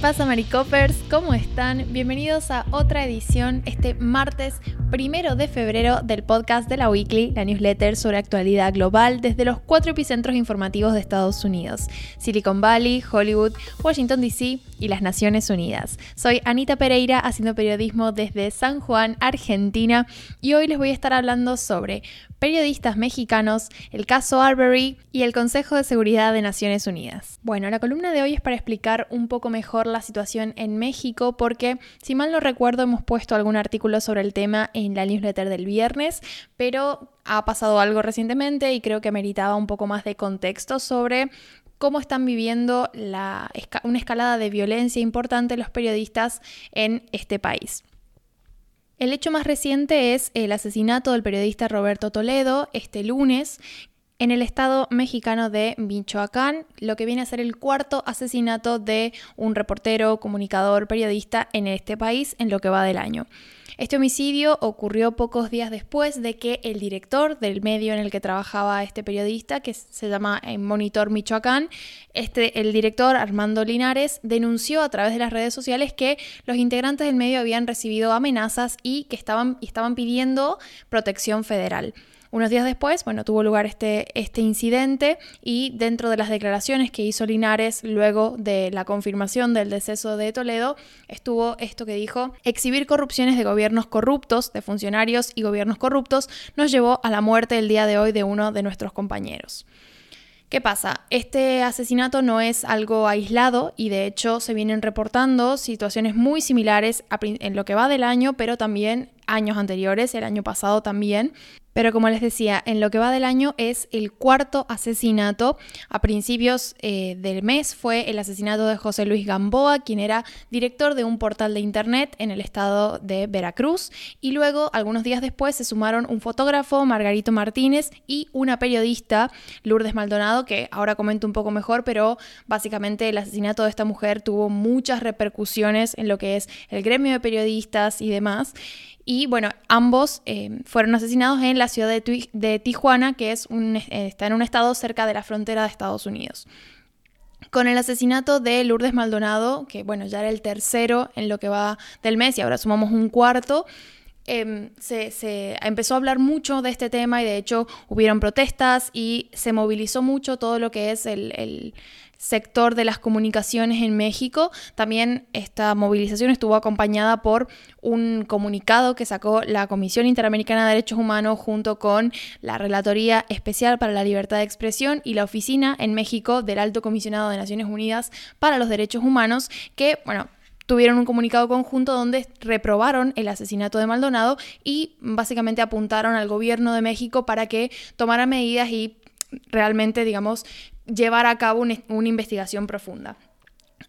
pasa, Maricopers? ¿Cómo están? Bienvenidos a otra edición este martes primero de febrero del podcast de la Weekly, la newsletter sobre actualidad global desde los cuatro epicentros informativos de Estados Unidos: Silicon Valley, Hollywood, Washington DC y las Naciones Unidas. Soy Anita Pereira haciendo periodismo desde San Juan, Argentina, y hoy les voy a estar hablando sobre periodistas mexicanos, el caso Arbery y el Consejo de Seguridad de Naciones Unidas. Bueno, la columna de hoy es para explicar un poco mejor la situación en México porque, si mal no recuerdo, hemos puesto algún artículo sobre el tema en la newsletter del viernes, pero ha pasado algo recientemente y creo que meritaba un poco más de contexto sobre cómo están viviendo una escalada de violencia importante los periodistas en este país. El hecho más reciente es el asesinato del periodista Roberto Toledo este lunes en el estado mexicano de Michoacán, lo que viene a ser el cuarto asesinato de un reportero, comunicador, periodista en este país en lo que va del año. Este homicidio ocurrió pocos días después de que el director del medio en el que trabajaba este periodista, que se llama eh, Monitor Michoacán, este, el director Armando Linares denunció a través de las redes sociales que los integrantes del medio habían recibido amenazas y que estaban, estaban pidiendo protección federal. Unos días después, bueno, tuvo lugar este, este incidente y dentro de las declaraciones que hizo Linares luego de la confirmación del deceso de Toledo, estuvo esto que dijo, exhibir corrupciones de gobiernos corruptos, de funcionarios y gobiernos corruptos, nos llevó a la muerte el día de hoy de uno de nuestros compañeros. ¿Qué pasa? Este asesinato no es algo aislado y de hecho se vienen reportando situaciones muy similares en lo que va del año, pero también años anteriores, el año pasado también. Pero como les decía, en lo que va del año es el cuarto asesinato. A principios eh, del mes fue el asesinato de José Luis Gamboa, quien era director de un portal de internet en el estado de Veracruz. Y luego, algunos días después, se sumaron un fotógrafo, Margarito Martínez, y una periodista, Lourdes Maldonado, que ahora comento un poco mejor, pero básicamente el asesinato de esta mujer tuvo muchas repercusiones en lo que es el gremio de periodistas y demás. Y bueno, ambos eh, fueron asesinados en la ciudad de, Tijuana, que es un, eh, está en un estado cerca de la frontera de Estados Unidos. Con el asesinato de Lourdes Maldonado, que bueno, ya era el tercero en lo que va del mes y ahora sumamos un cuarto, em, se, empezó a hablar mucho de este tema y de hecho hubieron protestas y se movilizó mucho todo lo que es el sector de las comunicaciones en México. También esta movilización estuvo acompañada por un comunicado que sacó la Comisión Interamericana de Derechos Humanos junto con la Relatoría Especial para la Libertad de Expresión y la Oficina en México del Alto Comisionado de Naciones Unidas para los Derechos Humanos, que, bueno, tuvieron un comunicado conjunto donde reprobaron el asesinato de Maldonado y básicamente apuntaron al gobierno de México para que tomara medidas y realmente, digamos, llevar a cabo una investigación profunda.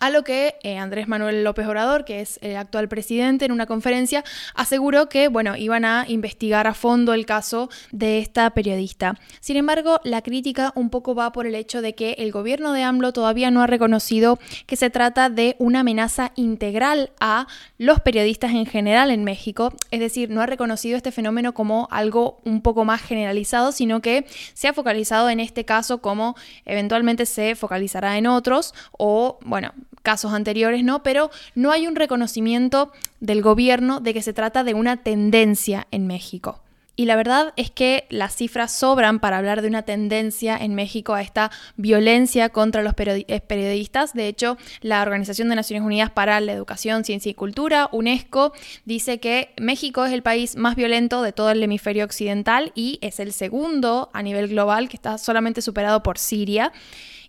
A lo que eh, Andrés Manuel López Obrador, que es el actual presidente, en una conferencia aseguró que, bueno, iban a investigar a fondo el caso de esta periodista. Sin embargo, la crítica un poco va por el hecho de que el gobierno de AMLO todavía no ha reconocido que se trata de una amenaza integral a los periodistas en general en México, es decir, no ha reconocido este fenómeno como algo un poco más generalizado, sino que se ha focalizado en este caso como eventualmente se focalizará en otros o, bueno, casos anteriores, ¿no? Pero no hay un reconocimiento del gobierno de que se trata de una tendencia en México. Y la verdad es que las cifras sobran para hablar de una tendencia en México a esta violencia contra los eh, periodistas. De hecho, la Organización de Naciones Unidas para la Educación, Ciencia y Cultura, UNESCO, dice que México es el país más violento de todo el hemisferio occidental y es el segundo a nivel global, que está solamente superado por Siria.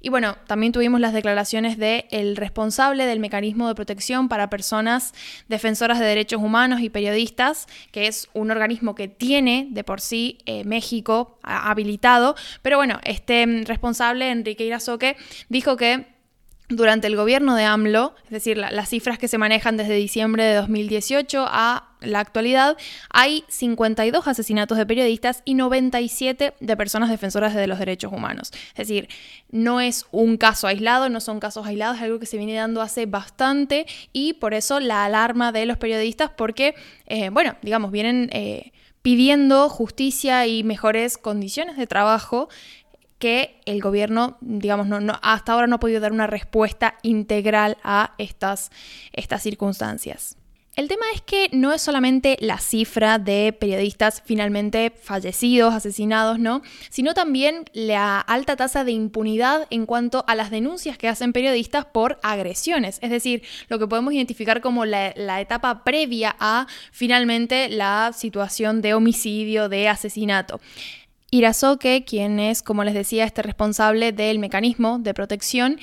Y bueno, también tuvimos las declaraciones del el responsable del mecanismo de protección para personas defensoras de derechos humanos y periodistas, que es un organismo que tiene de por sí eh, México habilitado. Pero bueno, este responsable, Enrique Irazoque, dijo que durante el gobierno de AMLO, es decir, las cifras que se manejan desde diciembre de 2018 a la actualidad, hay 52 asesinatos de periodistas y 97 de personas defensoras de los derechos humanos. Es decir, no es un caso aislado, no son casos aislados, es algo que se viene dando hace bastante y por eso la alarma de los periodistas porque, eh, bueno, digamos, vienen... Eh, pidiendo justicia y mejores condiciones de trabajo que el gobierno, digamos, no, hasta ahora no ha podido dar una respuesta integral a estas, estas circunstancias. El tema es que no es solamente la cifra de periodistas finalmente fallecidos, asesinados, ¿no? Sino también la alta tasa de impunidad en cuanto a las denuncias que hacen periodistas por agresiones. Es decir, lo que podemos identificar como la, la etapa previa a finalmente la situación de homicidio, de asesinato. Irazoque, quien es, como les decía, este responsable del mecanismo de protección,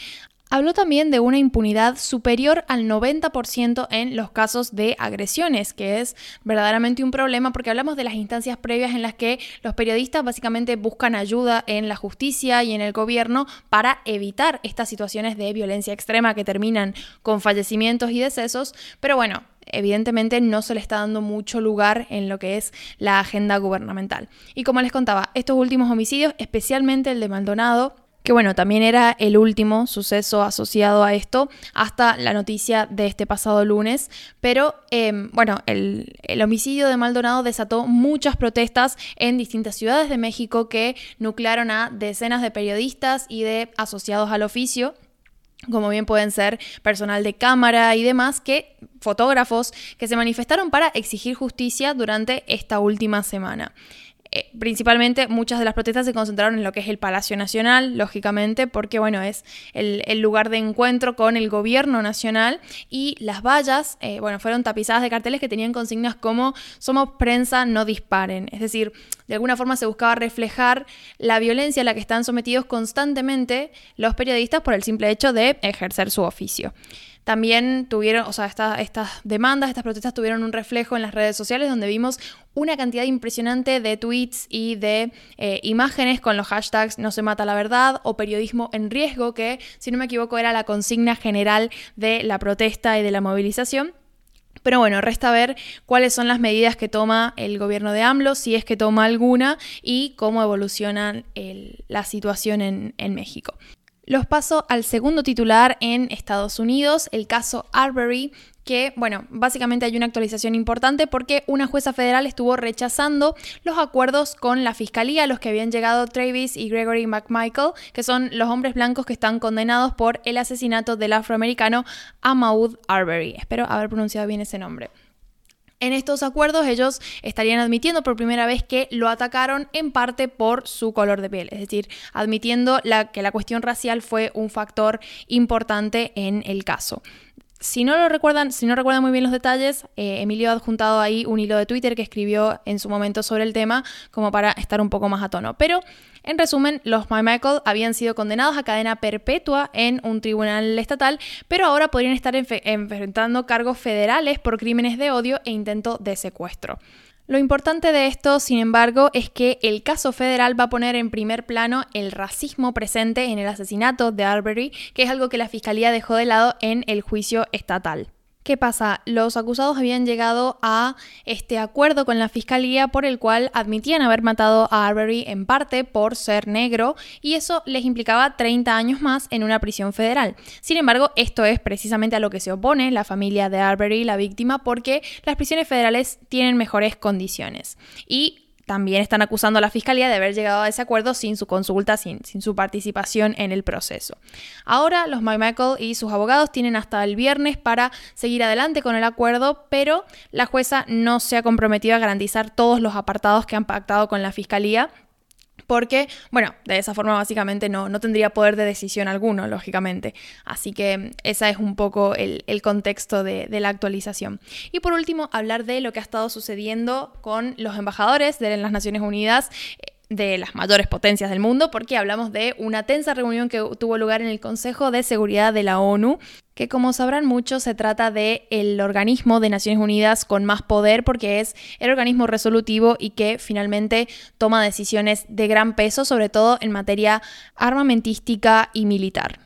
Habló también de una impunidad superior al 90% en los casos de agresiones, que es verdaderamente un problema porque hablamos de las instancias previas en las que los periodistas básicamente buscan ayuda en la justicia y en el gobierno para evitar estas situaciones de violencia extrema que terminan con fallecimientos y decesos, pero bueno, evidentemente no se le está dando mucho lugar en lo que es la agenda gubernamental. Y como les contaba, estos últimos homicidios, especialmente el de Maldonado, que bueno, también era el último suceso asociado a esto hasta la noticia de este pasado lunes, pero em, bueno, el, el homicidio de Maldonado desató muchas protestas en distintas ciudades de México que nuclearon a decenas de periodistas y de asociados al oficio como bien pueden ser personal de cámara y demás, que fotógrafos que se manifestaron para exigir justicia durante esta última semana. Eh, principalmente muchas de las protestas se concentraron en lo que es el Palacio Nacional, lógicamente, porque bueno, es el, lugar de encuentro con el gobierno nacional y las vallas, eh, bueno, fueron tapizadas de carteles que tenían consignas como somos prensa, no disparen. Es decir, de alguna forma se buscaba reflejar la violencia a la que están sometidos constantemente los periodistas por el simple hecho de ejercer su oficio. También tuvieron, o sea, estas demandas, estas protestas tuvieron un reflejo en las redes sociales donde vimos una cantidad impresionante de tweets y de eh, imágenes con los hashtags no se mata la verdad o periodismo en riesgo, que si no me equivoco era la consigna general de la protesta y de la movilización. Pero bueno, resta ver cuáles son las medidas que toma el gobierno de AMLO, si es que toma alguna, y cómo evoluciona la situación en México. Los paso al segundo titular en Estados Unidos, el caso Arbery, que, bueno, básicamente hay una actualización importante porque una jueza federal estuvo rechazando los acuerdos con la fiscalía a los que habían llegado Travis y Gregory McMichael, que son los hombres blancos que están condenados por el asesinato del afroamericano Amaud Arbery. Espero haber pronunciado bien ese nombre. En estos acuerdos ellos estarían admitiendo por primera vez que lo atacaron en parte por su color de piel, es decir, admitiendo que la cuestión racial fue un factor importante en el caso. Si no lo recuerdan, si no recuerdan muy bien los detalles, eh, Emilio ha adjuntado ahí un hilo de Twitter que escribió en su momento sobre el tema, como para estar un poco más a tono. Pero, en resumen, los My Michael habían sido condenados a cadena perpetua en un tribunal estatal, pero ahora podrían estar enfrentando cargos federales por crímenes de odio e intento de secuestro. Lo importante de esto, sin embargo, es que el caso federal va a poner en primer plano el racismo presente en el asesinato de Arbery, que es algo que la Fiscalía dejó de lado en el juicio estatal. ¿Qué pasa? Los acusados habían llegado a este acuerdo con la fiscalía por el cual admitían haber matado a Arbery en parte por ser negro y eso les implicaba 30 años más en una prisión federal. Sin embargo, esto es precisamente a lo que se opone la familia de Arbery, la víctima, porque las prisiones federales tienen mejores condiciones. Y también están acusando a la fiscalía de haber llegado a ese acuerdo sin su consulta, sin, su participación en el proceso. Ahora, los McMichael y sus abogados tienen hasta el viernes para seguir adelante con el acuerdo, pero la jueza no se ha comprometido a garantizar todos los apartados que han pactado con la fiscalía porque, bueno, de esa forma básicamente no, no tendría poder de decisión alguno, lógicamente. Así que ese es un poco el, contexto de, de, la actualización. Y por último, hablar de lo que ha estado sucediendo con los embajadores de las Naciones Unidas de las mayores potencias del mundo, porque hablamos de una tensa reunión que tuvo lugar en el Consejo de Seguridad de la ONU, que como sabrán muchos se trata de el organismo de Naciones Unidas con más poder porque es el organismo resolutivo y que finalmente toma decisiones de gran peso, sobre todo en materia armamentística y militar.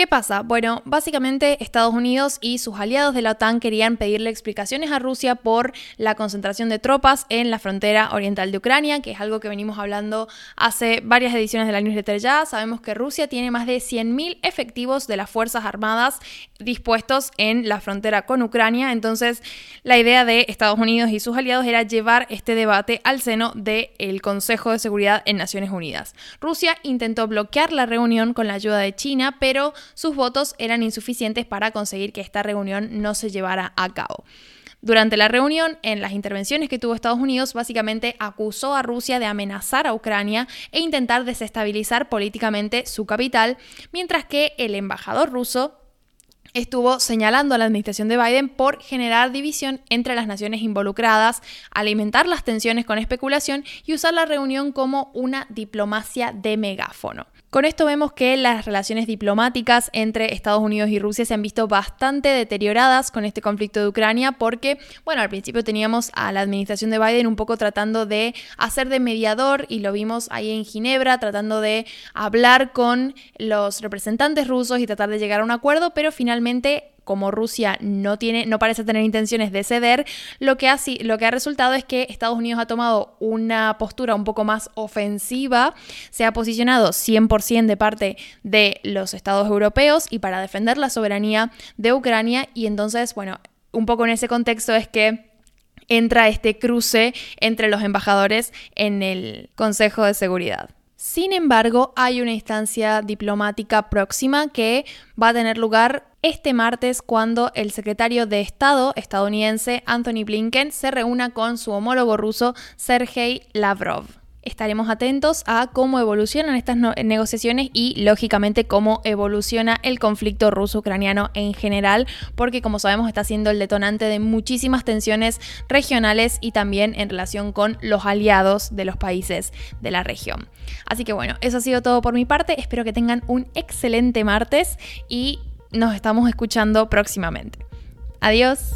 ¿Qué pasa? Bueno, básicamente Estados Unidos y sus aliados de la OTAN querían pedirle explicaciones a Rusia por la concentración de tropas en la frontera oriental de Ucrania, que es algo que venimos hablando hace varias ediciones de la newsletter ya. Sabemos que Rusia tiene más de 100.000 efectivos de las Fuerzas Armadas dispuestos en la frontera con Ucrania. Entonces, la idea de Estados Unidos y sus aliados era llevar este debate al seno del Consejo de Seguridad en Naciones Unidas. Rusia intentó bloquear la reunión con la ayuda de China, pero sus votos eran insuficientes para conseguir que esta reunión no se llevara a cabo. Durante la reunión, en las intervenciones que tuvo Estados Unidos, básicamente acusó a Rusia de amenazar a Ucrania e intentar desestabilizar políticamente su capital, mientras que el embajador ruso estuvo señalando a la administración de Biden por generar división entre las naciones involucradas, alimentar las tensiones con especulación y usar la reunión como una diplomacia de megáfono. Con esto vemos que las relaciones diplomáticas entre Estados Unidos y Rusia se han visto bastante deterioradas con este conflicto de Ucrania porque, bueno, al principio teníamos a la administración de Biden un poco tratando de hacer de mediador y lo vimos ahí en Ginebra, tratando de hablar con los representantes rusos y tratar de llegar a un acuerdo, pero finalmente como Rusia no, tiene, no parece tener intenciones de ceder, lo que, ha, lo que ha resultado es que Estados Unidos ha tomado una postura un poco más ofensiva, se ha posicionado 100% de parte de los estados europeos y para defender la soberanía de Ucrania y entonces, bueno, un poco en ese contexto es que entra este cruce entre los embajadores en el Consejo de Seguridad. Sin embargo, hay una instancia diplomática próxima que va a tener lugar este martes cuando el secretario de Estado estadounidense Anthony Blinken se reúna con su homólogo ruso Sergei Lavrov. Estaremos atentos a cómo evolucionan estas negociaciones y, lógicamente, cómo evoluciona el conflicto ruso-ucraniano en general, porque, como sabemos, está siendo el detonante de muchísimas tensiones regionales y también en relación con los aliados de los países de la región. Así que, bueno, eso ha sido todo por mi parte. Espero que tengan un excelente martes y nos estamos escuchando próximamente. Adiós.